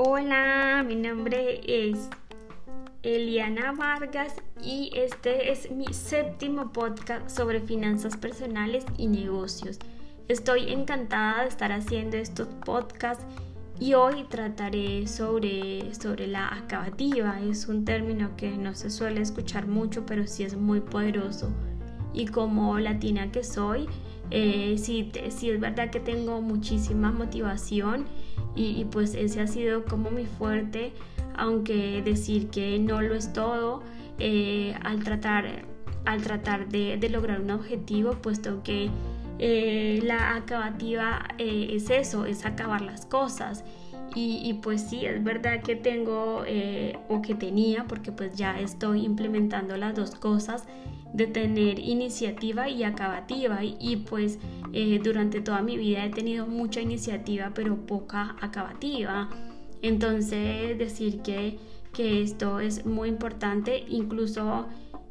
Hola, mi nombre es Eliana Vargas y este es mi séptimo podcast sobre finanzas personales y negocios. Estoy encantada de estar haciendo estos podcasts y hoy trataré sobre, sobre la acabativa. Es un término que no se suele escuchar mucho, pero sí es muy poderoso. Y como latina que soy, eh, sí, sí es verdad que tengo muchísima motivación y, pues ese ha sido como mi fuerte, aunque decir que no lo es todo, eh, al tratar, al tratar de, lograr un objetivo, puesto que eh, la acabativa eh, es eso, es acabar las cosas. Y, pues sí, es verdad que tengo o que tenía, porque pues ya estoy implementando las dos cosas, de tener iniciativa y acabativa y, pues eh, durante toda mi vida he tenido mucha iniciativa pero poca acabativa entonces decir que, que esto es muy importante incluso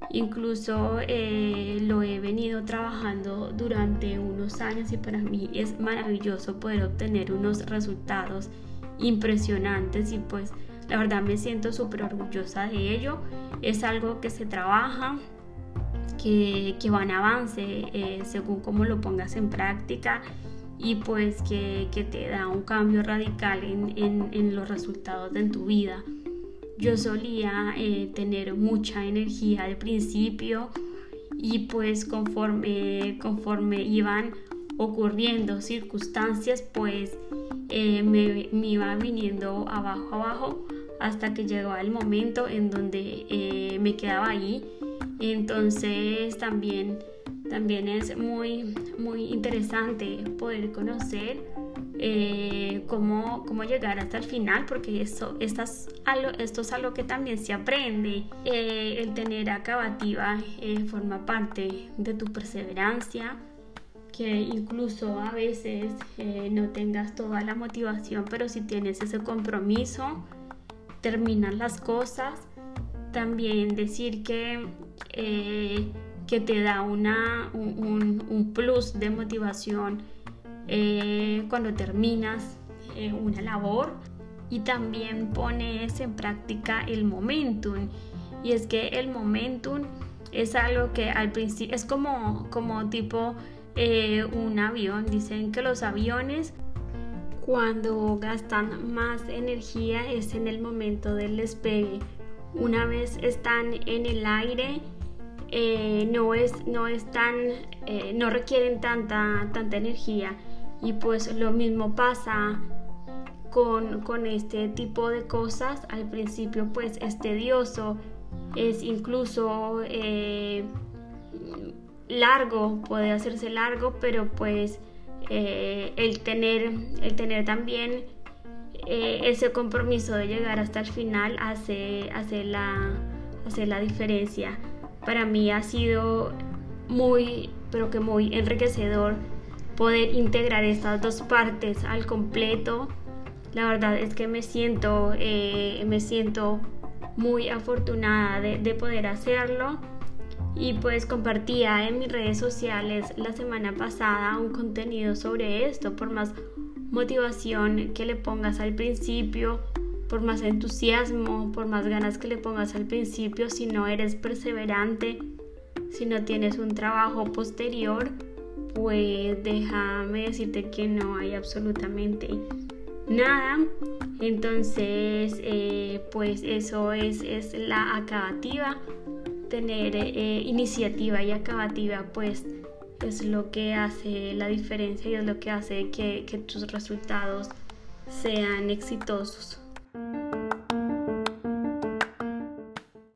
incluso eh, lo he venido trabajando durante unos años y para mí es maravilloso poder obtener unos resultados impresionantes y pues la verdad me siento súper orgullosa de ello es algo que se trabaja que, que va en avance eh, según cómo lo pongas en práctica y pues que, que te da un cambio radical en, en, en, los resultados de tu vida. Yo solía eh, tener mucha energía al principio y pues conforme, conforme iban ocurriendo circunstancias pues eh, me, me, iba viniendo abajo abajo hasta que llegó el momento en donde me quedaba ahí. Entonces también, también es muy, muy interesante poder conocer eh, cómo, cómo, llegar hasta el final, porque esto, esto, es algo, esto es algo que también se aprende. Eh, el tener acabativa eh, forma parte de tu perseverancia, que incluso a veces no tengas toda la motivación, pero si tienes ese compromiso, terminar las cosas. También decir que eh, que te da una, un, plus de motivación eh, cuando terminas eh, una labor y también pones en práctica el momentum. Y es que el momentum es algo que al principio es como, como tipo un avión. Dicen que los aviones cuando gastan más energía es en el momento del despegue. Una vez están en el aire, eh, no, es, no, es eh, no requieren tanta, tanta energía y pues lo mismo pasa con, con, este tipo de cosas. Al principio pues es tedioso es incluso eh, largo puede hacerse largo pero pues el tener el tener también ese compromiso de llegar hasta el final hace, hace, la, hace la diferencia. Para mí ha sido muy, pero que muy enriquecedor poder integrar estas dos partes al completo. La verdad es que me siento, eh, me siento muy afortunada de, de, poder hacerlo y pues compartía en mis redes sociales la semana pasada un contenido sobre esto por más motivación que le pongas al principio por más entusiasmo, por más ganas que le pongas al principio, si no eres perseverante, si no tienes un trabajo posterior, pues déjame decirte que no hay absolutamente nada. Entonces, eh, pues eso es, es, la acabativa. Tener eh, iniciativa y acabativa, pues es lo que hace la diferencia y es lo que hace que tus resultados sean exitosos.